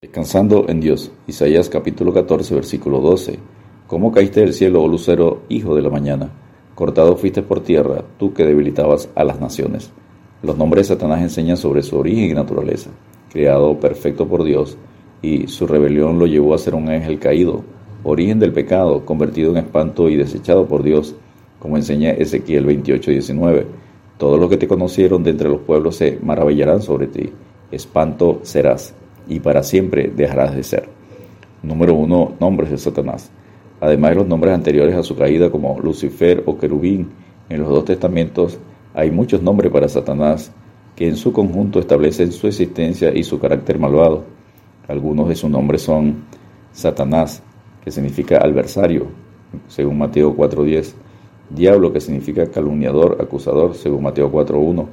Descansando en Dios. Isaías capítulo 14, versículo 12. ¿Cómo caíste del cielo, oh lucero, hijo de la mañana? Cortado fuiste por tierra, tú que debilitabas a las naciones. Los nombres de Satanás enseñan sobre su origen y naturaleza. Creado perfecto por Dios, y su rebelión lo llevó a ser un ángel caído, origen del pecado, convertido en espanto y desechado por Dios, como enseña Ezequiel 28, 19. Todos los que te conocieron de entre los pueblos se maravillarán sobre ti. Espanto serás y para siempre dejarás de ser. Número uno, nombres de Satanás. Además de los nombres anteriores a su caída como Lucifer o Querubín, en los dos testamentos hay muchos nombres para Satanás que en su conjunto establecen su existencia y su carácter malvado. Algunos de sus nombres son Satanás, que significa adversario, según Mateo 4.10, Diablo, que significa calumniador, acusador, según Mateo 4.1,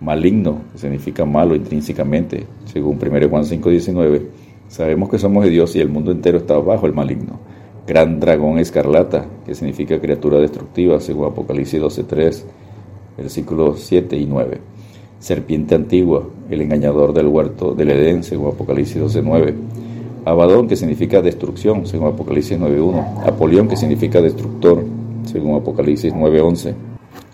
maligno, que significa malo intrínsecamente, según 1 Juan 5:19, sabemos que somos de Dios y el mundo entero está bajo el maligno. Gran dragón escarlata, que significa criatura destructiva, según Apocalipsis 12:3, versículos 7 y 9. Serpiente antigua, el engañador del huerto del Edén, según Apocalipsis 12:9. Abadón, que significa destrucción, según Apocalipsis 9:1. Apolión, que significa destructor, según Apocalipsis 9:11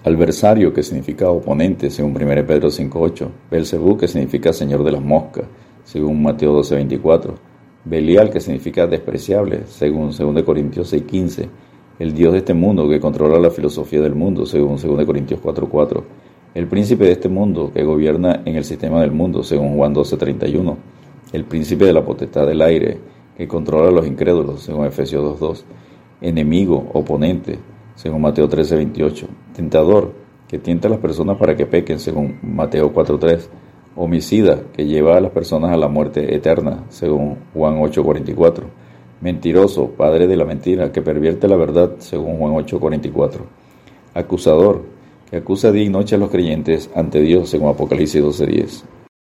Adversario, que significa oponente, según 1 Pedro 5.8. Belcebú, que significa señor de las moscas, según Mateo 12.24. Belial, que significa despreciable, según 2 Corintios 6.15. El Dios de este mundo, que controla la filosofía del mundo, según 2 Corintios 4.4. El príncipe de este mundo, que gobierna en el sistema del mundo, según Juan 12.31. El príncipe de la potestad del aire, que controla a los incrédulos, según Efesios 2.2. Enemigo, oponente, según Mateo 13, 28. Tentador, que tienta a las personas para que pequen, según Mateo 4, 3. Homicida, que lleva a las personas a la muerte eterna, según Juan 8, 44. Mentiroso, padre de la mentira, que pervierte la verdad, según Juan 8, 44. Acusador, que acusa día y noche a los creyentes ante Dios, según Apocalipsis 12, 10.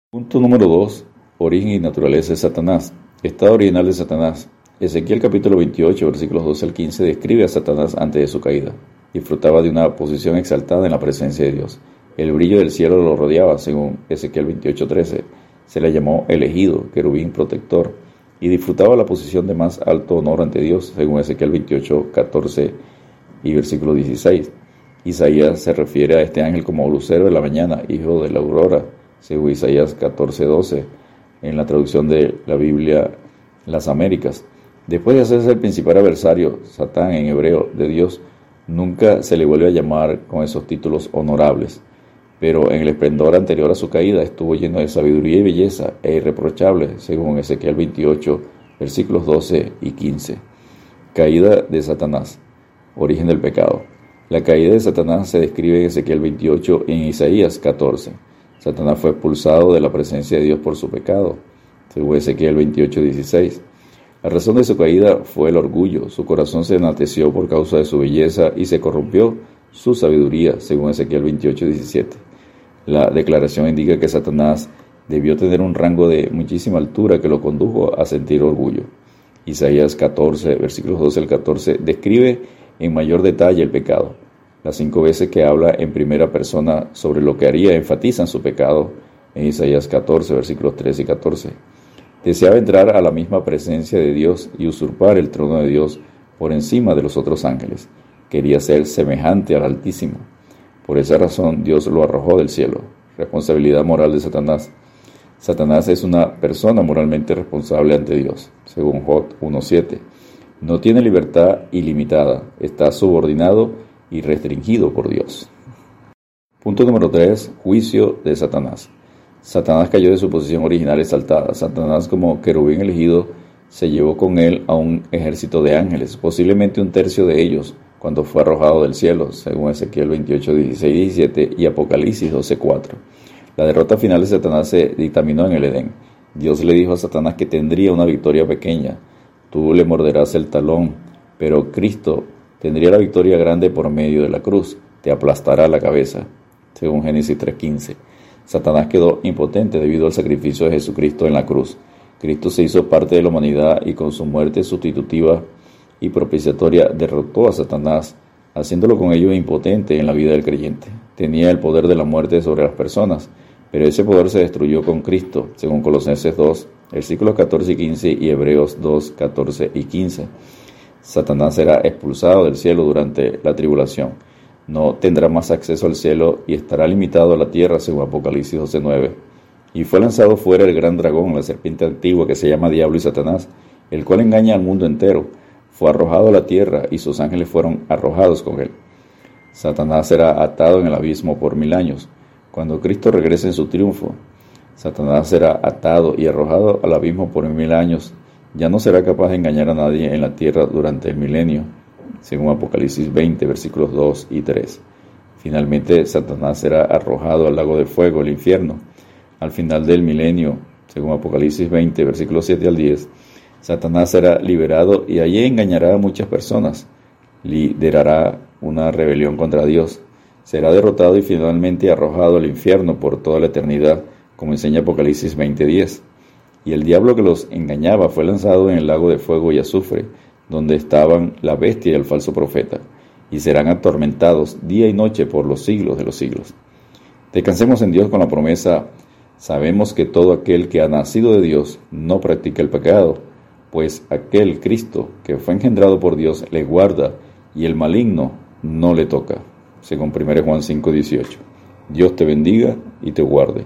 Punto número 2. Origen y naturaleza de Satanás. Estado original de Satanás. Ezequiel capítulo 28, versículos 12 al 15 describe a Satanás antes de su caída. Disfrutaba de una posición exaltada en la presencia de Dios. El brillo del cielo lo rodeaba, según Ezequiel 28, 13. Se le llamó elegido, querubín protector, y disfrutaba la posición de más alto honor ante Dios, según Ezequiel 28, 14 y versículo 16. Isaías se refiere a este ángel como lucero de la mañana, hijo de la aurora, según Isaías 14, 12, en la traducción de la Biblia Las Américas. Después de hacerse el principal adversario, Satán en hebreo, de Dios, nunca se le vuelve a llamar con esos títulos honorables, pero en el esplendor anterior a su caída estuvo lleno de sabiduría y belleza e irreprochable, según Ezequiel 28, versículos 12 y 15. Caída de Satanás, origen del pecado. La caída de Satanás se describe en Ezequiel 28 y en Isaías 14. Satanás fue expulsado de la presencia de Dios por su pecado, según Ezequiel 28, 16. La razón de su caída fue el orgullo. Su corazón se enateció por causa de su belleza y se corrompió su sabiduría, según Ezequiel 28, 17. La declaración indica que Satanás debió tener un rango de muchísima altura que lo condujo a sentir orgullo. Isaías 14, versículos 12 al 14, describe en mayor detalle el pecado. Las cinco veces que habla en primera persona sobre lo que haría enfatizan su pecado en Isaías 14, versículos 13 y 14. Deseaba entrar a la misma presencia de Dios y usurpar el trono de Dios por encima de los otros ángeles. Quería ser semejante al Altísimo. Por esa razón Dios lo arrojó del cielo. Responsabilidad moral de Satanás. Satanás es una persona moralmente responsable ante Dios, según Job 1.7. No tiene libertad ilimitada, está subordinado y restringido por Dios. Punto número 3. Juicio de Satanás. Satanás cayó de su posición original exaltada. Satanás, como querubín elegido, se llevó con él a un ejército de ángeles, posiblemente un tercio de ellos, cuando fue arrojado del cielo, según Ezequiel 28, 16 17 y Apocalipsis 12, 4. La derrota final de Satanás se dictaminó en el Edén. Dios le dijo a Satanás que tendría una victoria pequeña. Tú le morderás el talón, pero Cristo tendría la victoria grande por medio de la cruz. Te aplastará la cabeza, según Génesis 3.15. Satanás quedó impotente debido al sacrificio de Jesucristo en la cruz. Cristo se hizo parte de la humanidad y con su muerte sustitutiva y propiciatoria derrotó a Satanás, haciéndolo con ello impotente en la vida del creyente. Tenía el poder de la muerte sobre las personas, pero ese poder se destruyó con Cristo, según Colosenses 2, versículos 14 y 15 y Hebreos 2, 14 y 15. Satanás será expulsado del cielo durante la tribulación. No tendrá más acceso al cielo y estará limitado a la tierra, según Apocalipsis 12.9. Y fue lanzado fuera el gran dragón, la serpiente antigua que se llama Diablo y Satanás, el cual engaña al mundo entero. Fue arrojado a la tierra y sus ángeles fueron arrojados con él. Satanás será atado en el abismo por mil años. Cuando Cristo regrese en su triunfo, Satanás será atado y arrojado al abismo por mil años ya no será capaz de engañar a nadie en la tierra durante el milenio, según Apocalipsis 20, versículos 2 y 3. Finalmente, Satanás será arrojado al lago de fuego, el infierno. Al final del milenio, según Apocalipsis 20, versículos 7 al 10, Satanás será liberado y allí engañará a muchas personas. Liderará una rebelión contra Dios. Será derrotado y finalmente arrojado al infierno por toda la eternidad, como enseña Apocalipsis 20:10 y el diablo que los engañaba fue lanzado en el lago de fuego y azufre, donde estaban la bestia y el falso profeta, y serán atormentados día y noche por los siglos de los siglos. Descansemos en Dios con la promesa, sabemos que todo aquel que ha nacido de Dios no practica el pecado, pues aquel Cristo que fue engendrado por Dios le guarda y el maligno no le toca, según 1 Juan 5:18. Dios te bendiga y te guarde.